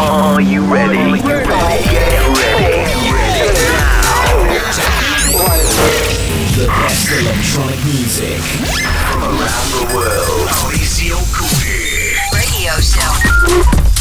Are you ready? Get ready. The best electronic music From around the world. Radio Show.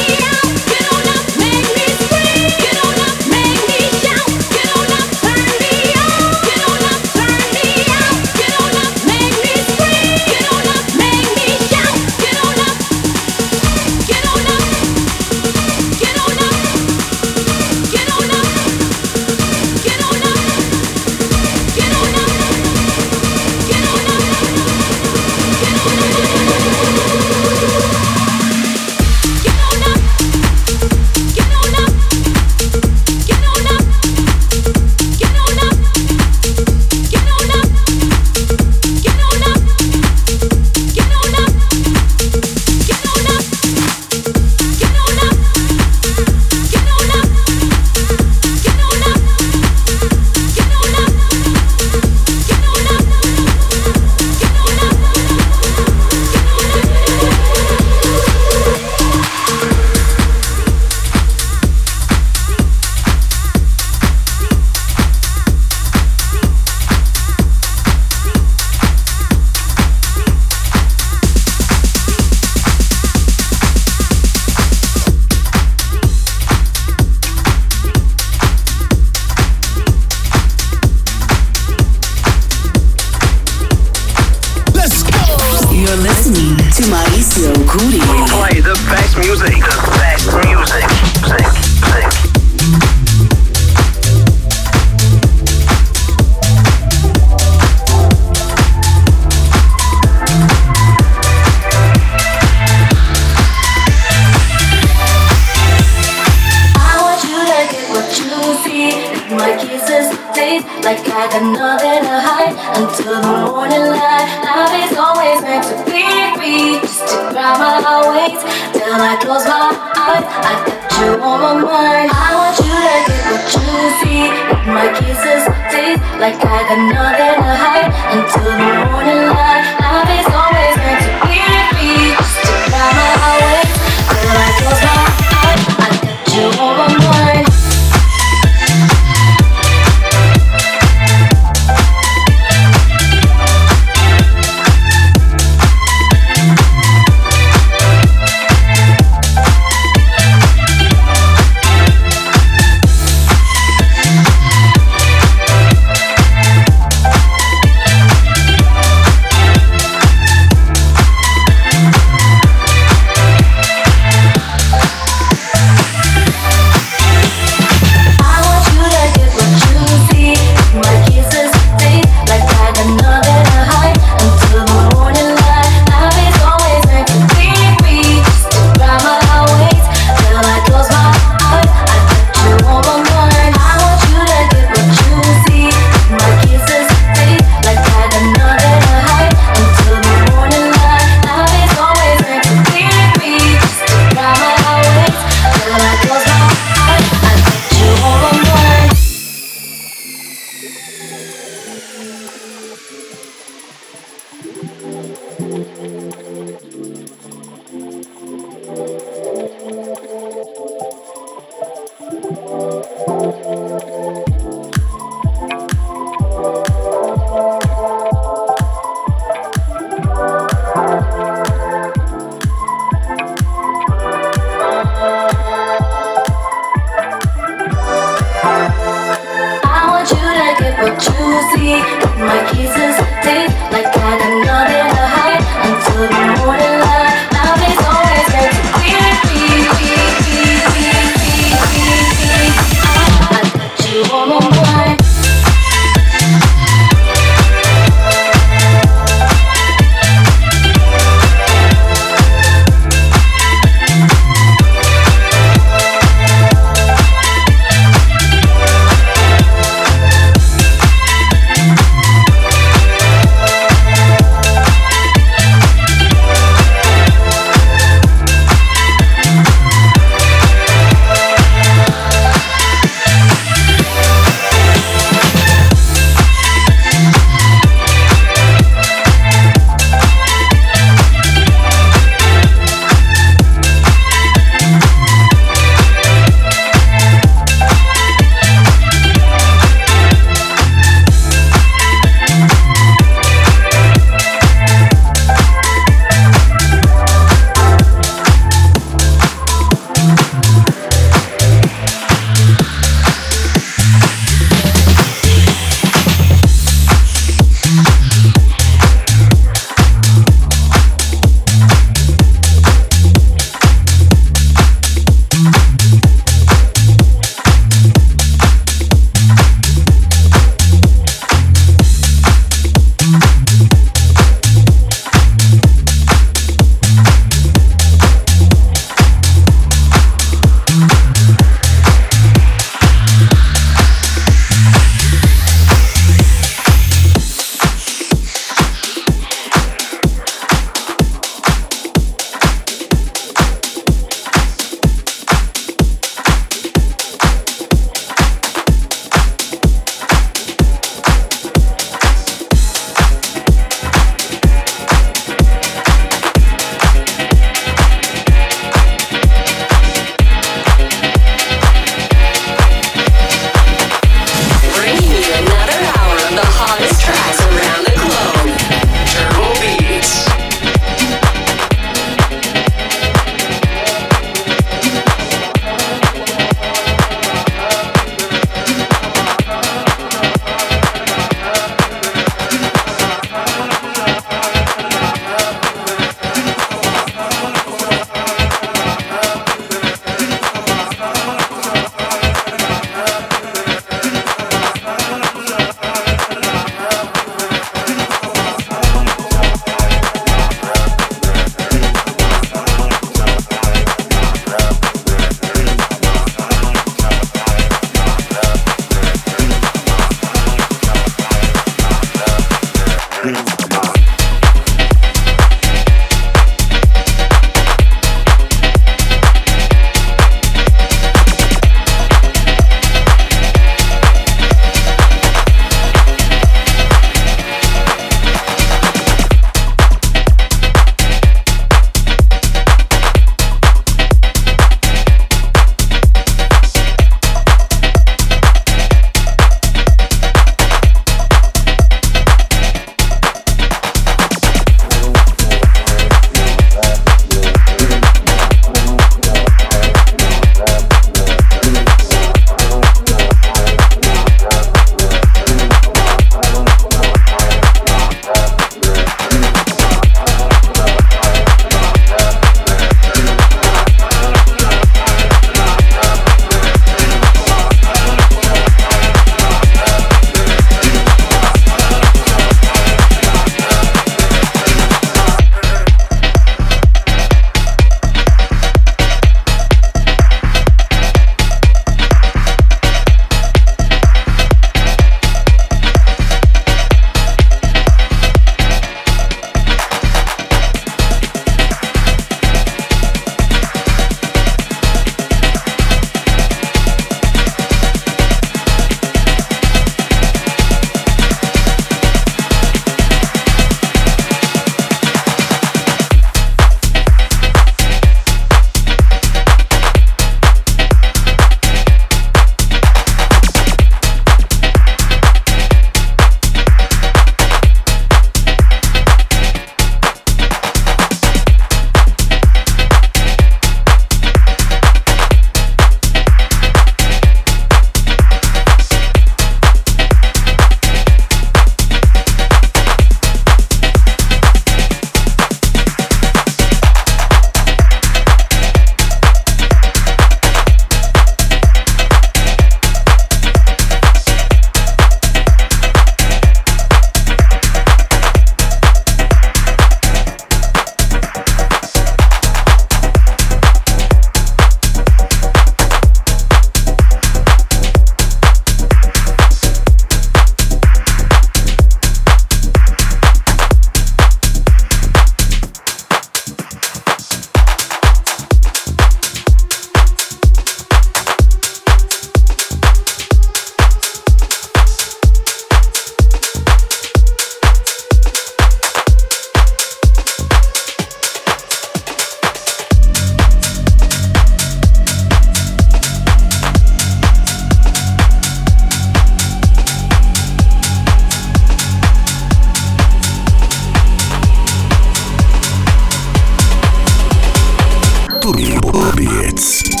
Beats.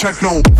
The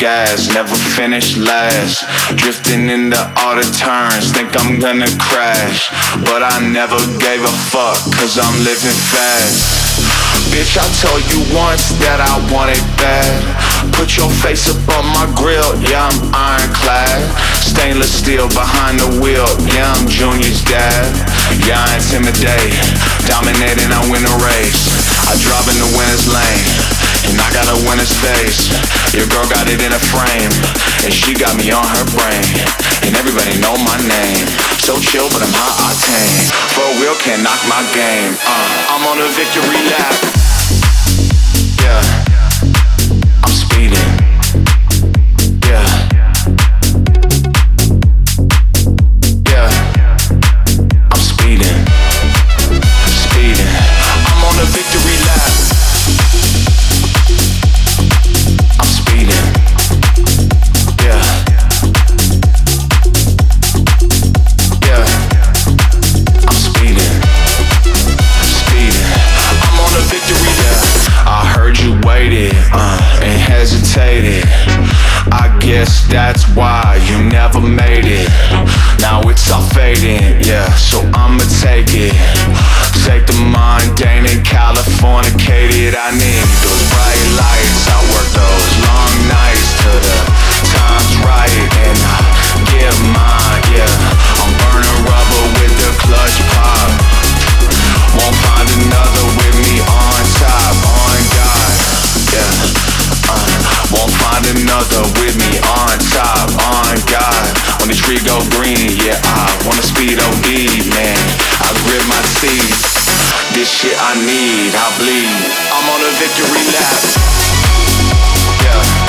never finish last. Drifting into all the turns, think I'm gonna crash. But I never gave a fuck, cause I'm living fast. Bitch, I told you once that I want it bad. Put your face up on my grill, yeah, I'm ironclad. Stainless steel behind the wheel, yeah, I'm Junior's dad. Yeah, I intimidate, dominating, I win a race. I drive in the winner's lane. And I got a winner's face. Your girl got it in a frame. And she got me on her brain. And everybody know my name. So chill, but I'm hot octane. For real, can't knock my game. Uh, I'm on a victory lap. Yeah. That's why you never made it. Now it's all fading, yeah, so I'ma take it. Take the mundane and Californicated. I need those bright lights. I work those long nights till the time's right, and I get mine, yeah. I'm burning rubber with the clutch pop. Won't find another another with me on top, on God. When the tree go green, yeah, I wanna speed OD, man. I grip my teeth. This shit I need, I bleed. I'm on a victory lap. Yeah.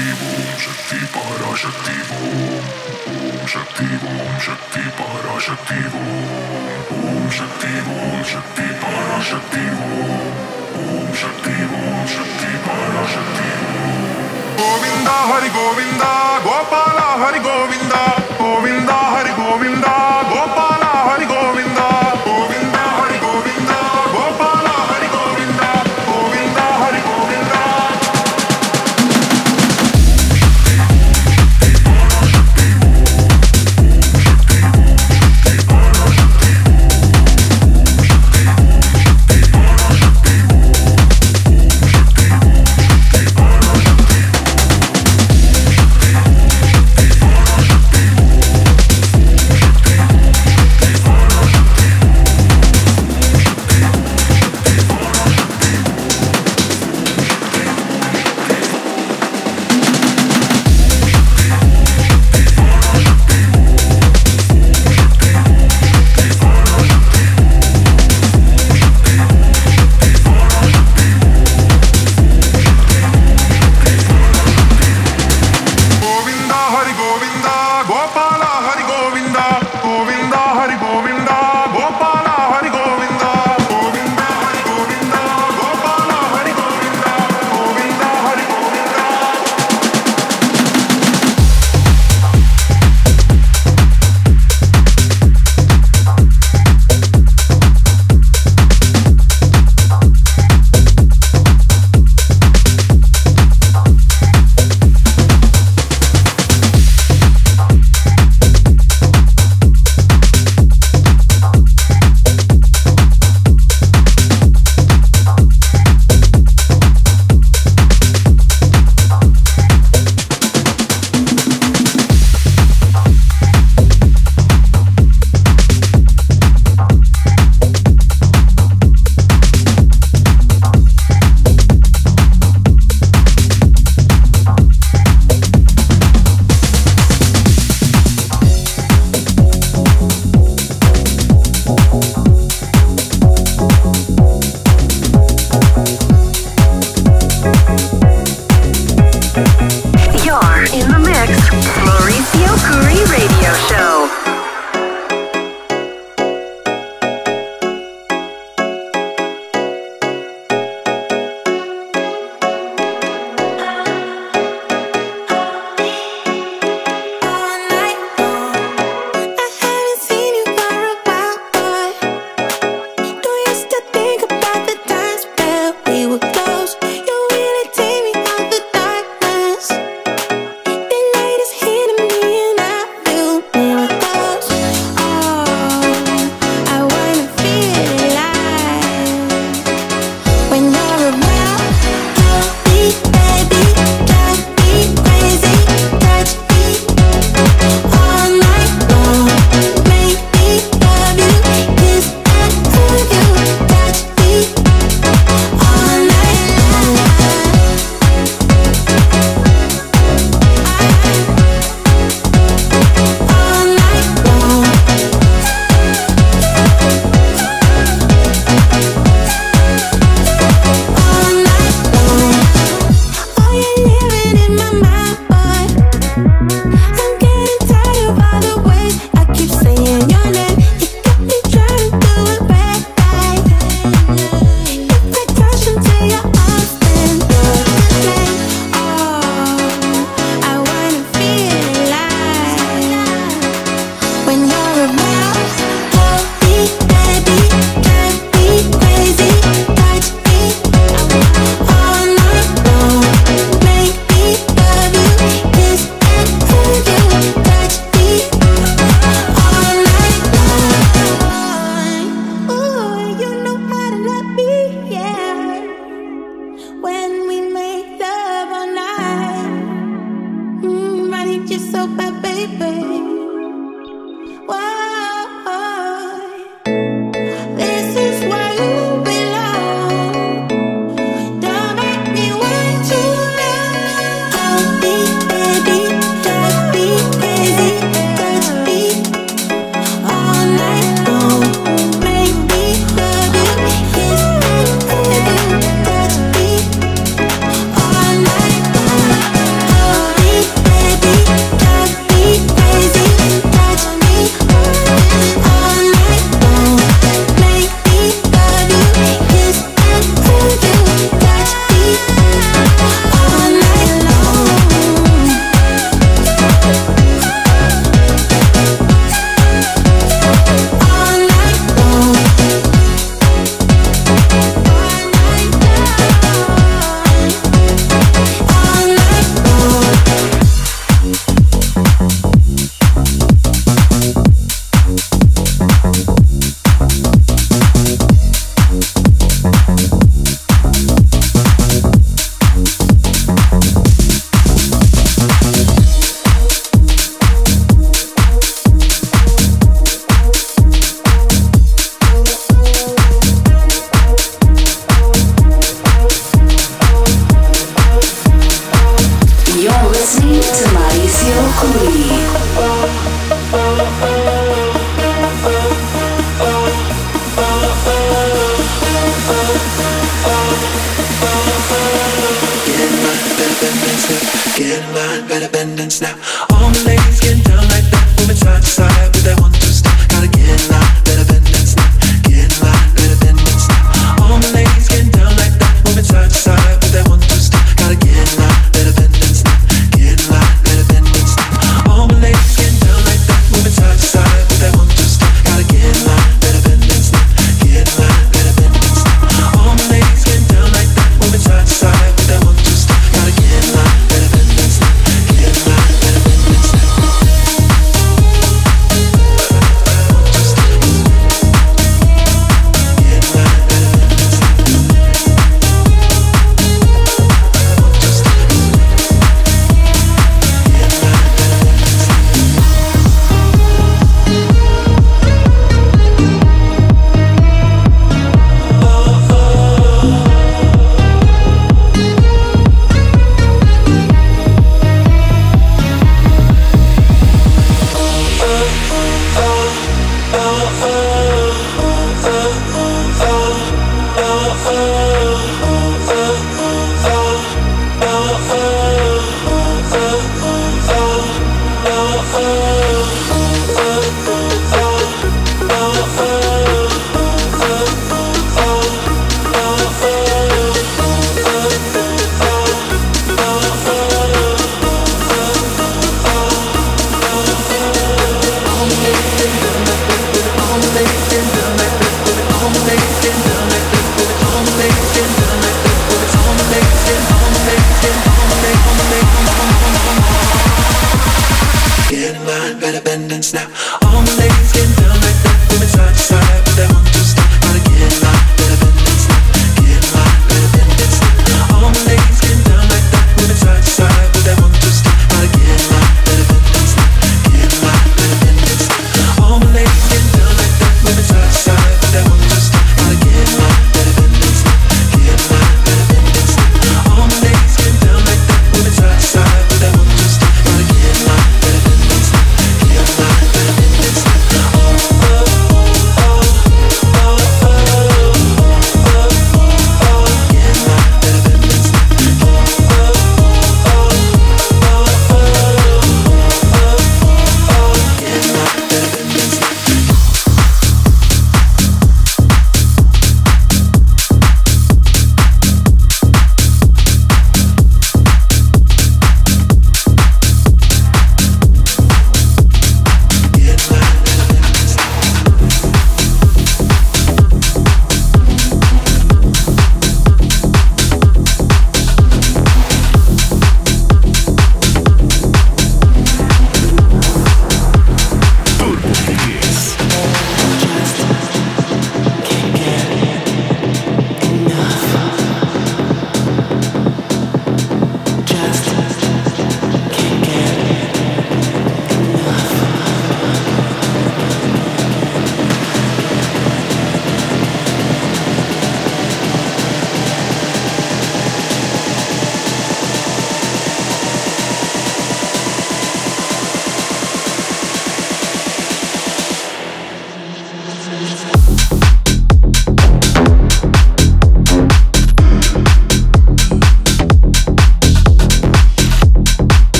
Shakti Om Shakti Parashakti Om Om Shakti Om Shakti Parashakti Om Om Shakti Om Shakti Parashakti Om Om Shakti Om Shakti Parashakti Govinda, Hari Govinda, Gopala, Hari Govinda Govinda.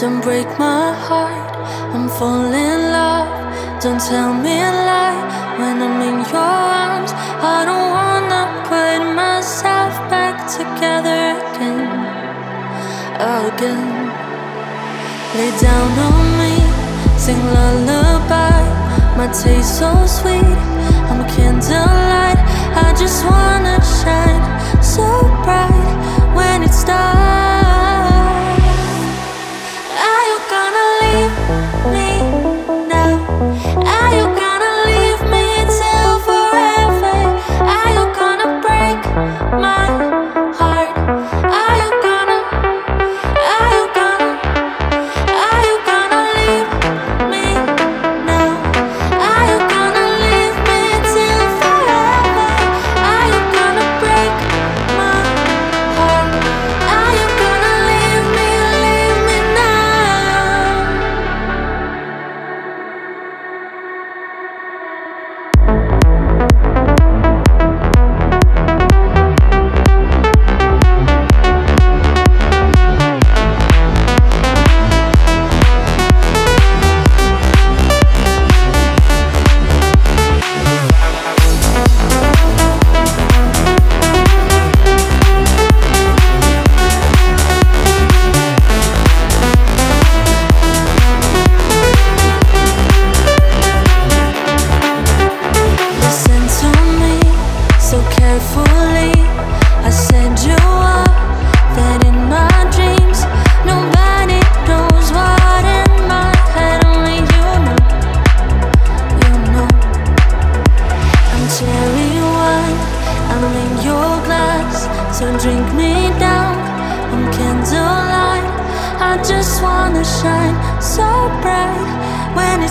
Don't break my heart, I'm falling in love. Don't tell me a lie when I'm in your arms. I don't wanna put myself back together again. Again. Lay down on me, sing lullaby. My taste so sweet, I'm a candlelight. I just wanna shine so bright when it starts.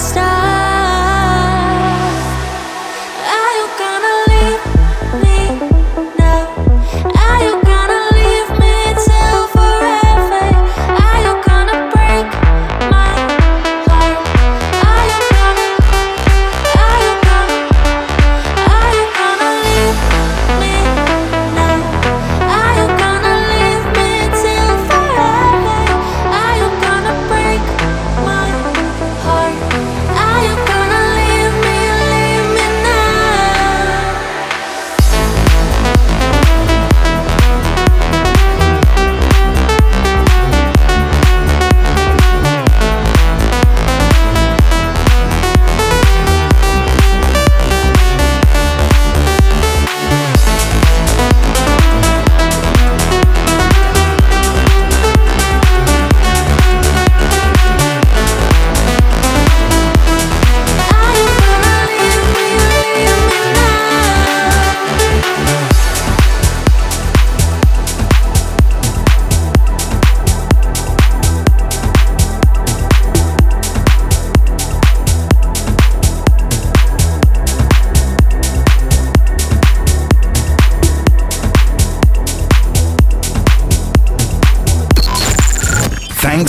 stop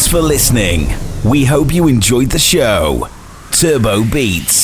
for listening. We hope you enjoyed the show. Turbo Beats.